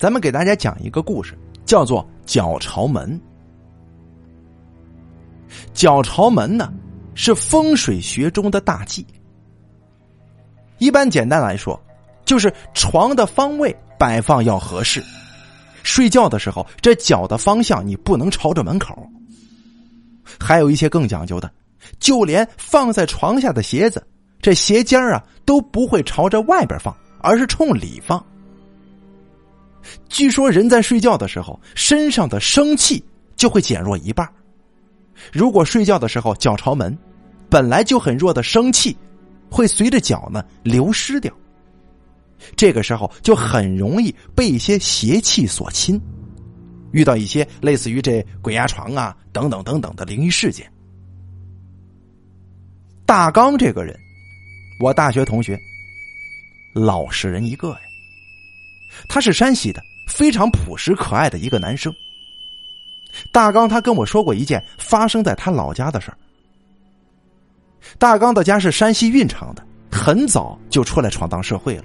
咱们给大家讲一个故事，叫做“脚朝门”。脚朝门呢，是风水学中的大忌。一般简单来说，就是床的方位摆放要合适，睡觉的时候这脚的方向你不能朝着门口。还有一些更讲究的，就连放在床下的鞋子，这鞋尖啊都不会朝着外边放，而是冲里放。据说人在睡觉的时候，身上的生气就会减弱一半。如果睡觉的时候脚朝门，本来就很弱的生气，会随着脚呢流失掉。这个时候就很容易被一些邪气所侵，遇到一些类似于这鬼压床啊等等等等的灵异事件。大刚这个人，我大学同学，老实人一个呀。他是山西的，非常朴实可爱的一个男生。大刚他跟我说过一件发生在他老家的事儿。大刚的家是山西运城的，很早就出来闯荡社会了，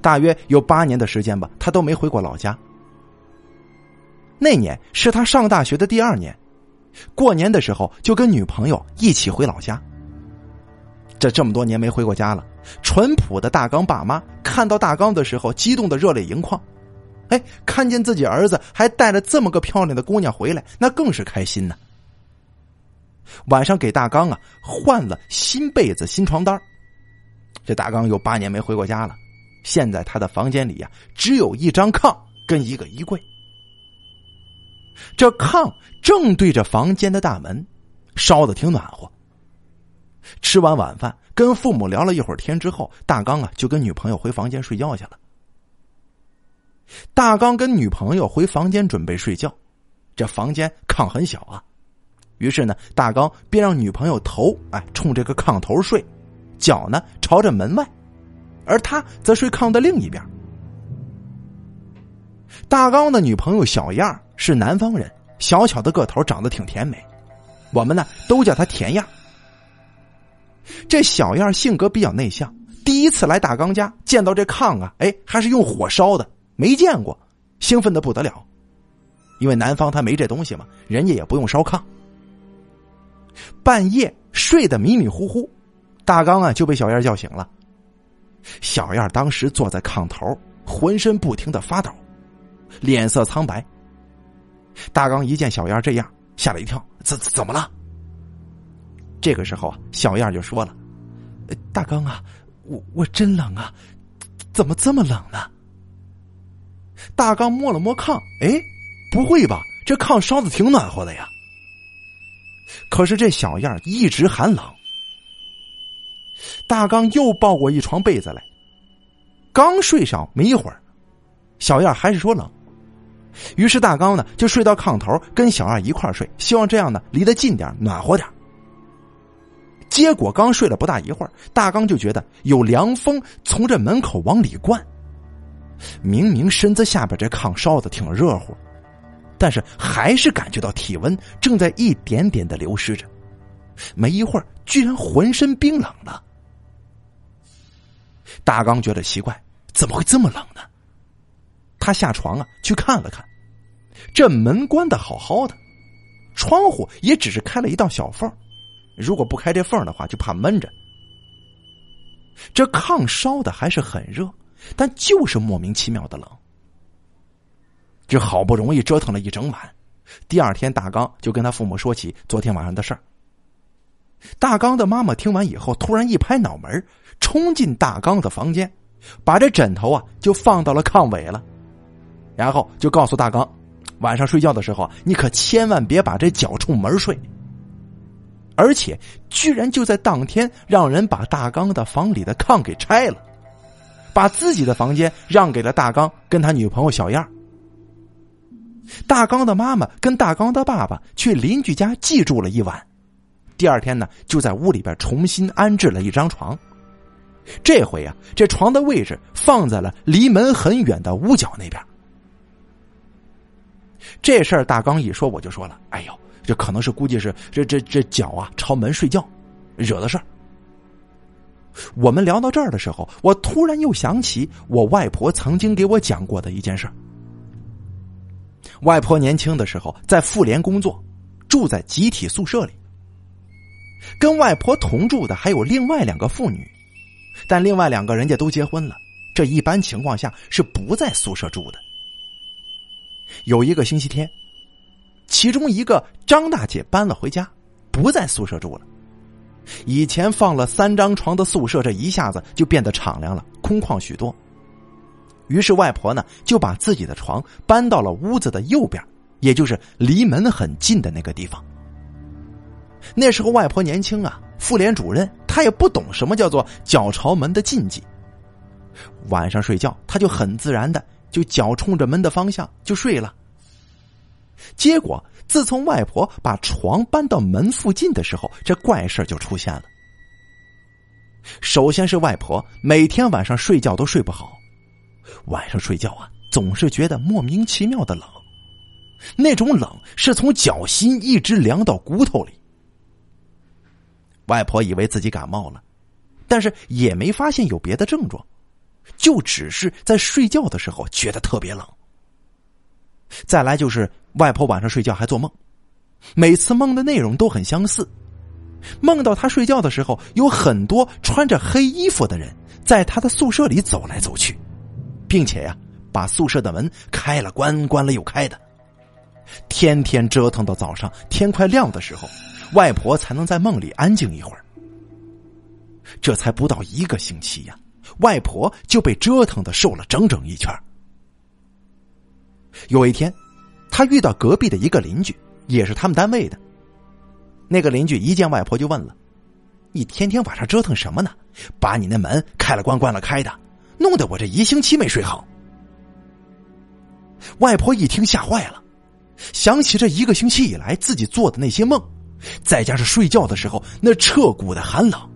大约有八年的时间吧，他都没回过老家。那年是他上大学的第二年，过年的时候就跟女朋友一起回老家。这这么多年没回过家了，淳朴的大刚爸妈看到大刚的时候，激动的热泪盈眶。哎，看见自己儿子还带着这么个漂亮的姑娘回来，那更是开心呢。晚上给大刚啊换了新被子、新床单这大刚有八年没回过家了，现在他的房间里呀只有一张炕跟一个衣柜。这炕正对着房间的大门，烧的挺暖和。吃完晚饭，跟父母聊了一会儿天之后，大刚啊就跟女朋友回房间睡觉去了。大刚跟女朋友回房间准备睡觉，这房间炕很小啊，于是呢，大刚便让女朋友头哎冲这个炕头睡，脚呢朝着门外，而他则睡炕的另一边。大刚的女朋友小燕是南方人，小巧的个头，长得挺甜美，我们呢都叫她甜燕。这小燕性格比较内向，第一次来大刚家，见到这炕啊，哎，还是用火烧的，没见过，兴奋的不得了。因为南方他没这东西嘛，人家也不用烧炕。半夜睡得迷迷糊糊，大刚啊就被小燕叫醒了。小燕当时坐在炕头，浑身不停的发抖，脸色苍白。大刚一见小燕这样，吓了一跳，怎怎么了？这个时候啊，小燕就说了：“大刚啊，我我真冷啊，怎么这么冷呢？”大刚摸了摸炕，哎，不会吧？这炕烧的挺暖和的呀。可是这小燕一直喊冷。大刚又抱过一床被子来，刚睡上没一会儿，小燕还是说冷。于是大刚呢就睡到炕头，跟小燕一块睡，希望这样呢离得近点，暖和点。结果刚睡了不大一会儿，大刚就觉得有凉风从这门口往里灌。明明身子下边这炕烧的挺热乎，但是还是感觉到体温正在一点点的流失着。没一会儿，居然浑身冰冷了。大刚觉得奇怪，怎么会这么冷呢？他下床啊，去看了看，这门关的好好的，窗户也只是开了一道小缝。如果不开这缝的话，就怕闷着。这炕烧的还是很热，但就是莫名其妙的冷。这好不容易折腾了一整晚，第二天大刚就跟他父母说起昨天晚上的事儿。大刚的妈妈听完以后，突然一拍脑门，冲进大刚的房间，把这枕头啊就放到了炕尾了，然后就告诉大刚，晚上睡觉的时候，你可千万别把这脚冲门睡。而且，居然就在当天，让人把大刚的房里的炕给拆了，把自己的房间让给了大刚跟他女朋友小燕。大刚的妈妈跟大刚的爸爸去邻居家寄住了一晚，第二天呢，就在屋里边重新安置了一张床。这回啊，这床的位置放在了离门很远的屋角那边。这事儿大刚一说，我就说了：“哎呦。”这可能是估计是这这这脚啊朝门睡觉，惹的事儿。我们聊到这儿的时候，我突然又想起我外婆曾经给我讲过的一件事外婆年轻的时候在妇联工作，住在集体宿舍里。跟外婆同住的还有另外两个妇女，但另外两个人家都结婚了，这一般情况下是不在宿舍住的。有一个星期天，其中一个张大姐搬了回家，不在宿舍住了。以前放了三张床的宿舍，这一下子就变得敞亮了，空旷许多。于是外婆呢就把自己的床搬到了屋子的右边，也就是离门很近的那个地方。那时候外婆年轻啊，妇联主任，她也不懂什么叫做脚朝门的禁忌。晚上睡觉，她就很自然的就脚冲着门的方向就睡了。结果自从外婆把床搬到门附近的时候，这怪事就出现了。首先是外婆每天晚上睡觉都睡不好，晚上睡觉啊总是觉得莫名其妙的冷，那种冷是从脚心一直凉到骨头里。外婆以为自己感冒了，但是也没发现有别的症状，就只是在睡觉的时候觉得特别冷。再来就是外婆晚上睡觉还做梦，每次梦的内容都很相似，梦到她睡觉的时候有很多穿着黑衣服的人在她的宿舍里走来走去，并且呀把宿舍的门开了关，关了又开的，天天折腾到早上天快亮的时候。外婆才能在梦里安静一会儿。这才不到一个星期呀，外婆就被折腾的瘦了整整一圈。有一天，他遇到隔壁的一个邻居，也是他们单位的。那个邻居一见外婆就问了：“你天天晚上折腾什么呢？把你那门开了关，关了开的，弄得我这一星期没睡好。”外婆一听吓坏了，想起这一个星期以来自己做的那些梦。再加上睡觉的时候那彻骨的寒冷，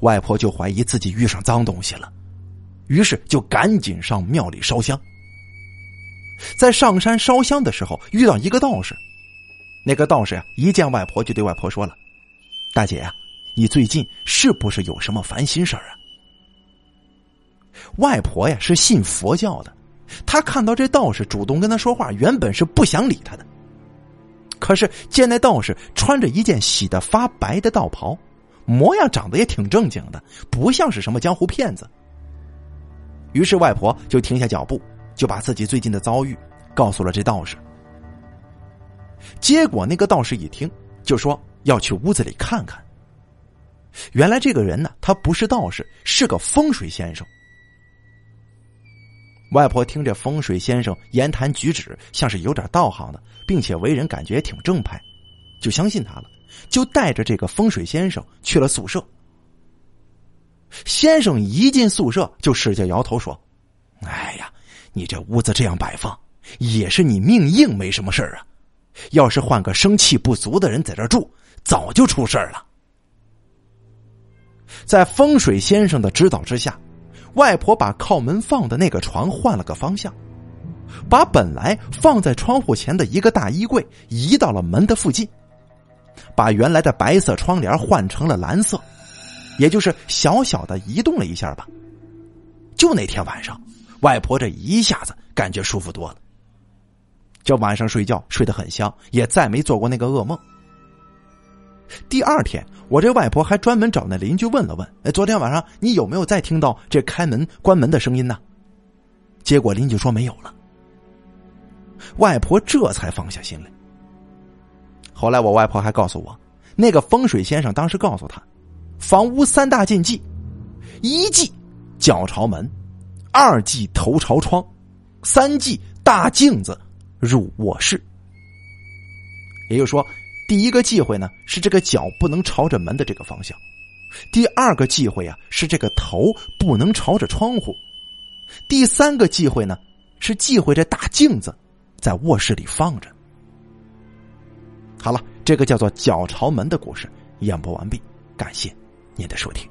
外婆就怀疑自己遇上脏东西了，于是就赶紧上庙里烧香。在上山烧香的时候，遇到一个道士，那个道士呀，一见外婆就对外婆说了：“大姐呀，你最近是不是有什么烦心事儿啊？”外婆呀是信佛教的，她看到这道士主动跟她说话，原本是不想理他的。可是见那道士穿着一件洗得发白的道袍，模样长得也挺正经的，不像是什么江湖骗子。于是外婆就停下脚步，就把自己最近的遭遇告诉了这道士。结果那个道士一听，就说要去屋子里看看。原来这个人呢，他不是道士，是个风水先生。外婆听着风水先生言谈举止像是有点道行的，并且为人感觉也挺正派，就相信他了，就带着这个风水先生去了宿舍。先生一进宿舍就使劲摇头说：“哎呀，你这屋子这样摆放，也是你命硬没什么事啊。要是换个生气不足的人在这住，早就出事了。”在风水先生的指导之下。外婆把靠门放的那个床换了个方向，把本来放在窗户前的一个大衣柜移到了门的附近，把原来的白色窗帘换成了蓝色，也就是小小的移动了一下吧。就那天晚上，外婆这一下子感觉舒服多了。这晚上睡觉睡得很香，也再没做过那个噩梦。第二天，我这外婆还专门找那邻居问了问：“哎，昨天晚上你有没有再听到这开门关门的声音呢？”结果邻居说没有了。外婆这才放下心来。后来我外婆还告诉我，那个风水先生当时告诉他，房屋三大禁忌：一忌脚朝门，二忌头朝窗，三忌大镜子入卧室。也就是说。第一个忌讳呢是这个脚不能朝着门的这个方向，第二个忌讳啊是这个头不能朝着窗户，第三个忌讳呢是忌讳这大镜子在卧室里放着。好了，这个叫做脚朝门的故事演播完毕，感谢您的收听。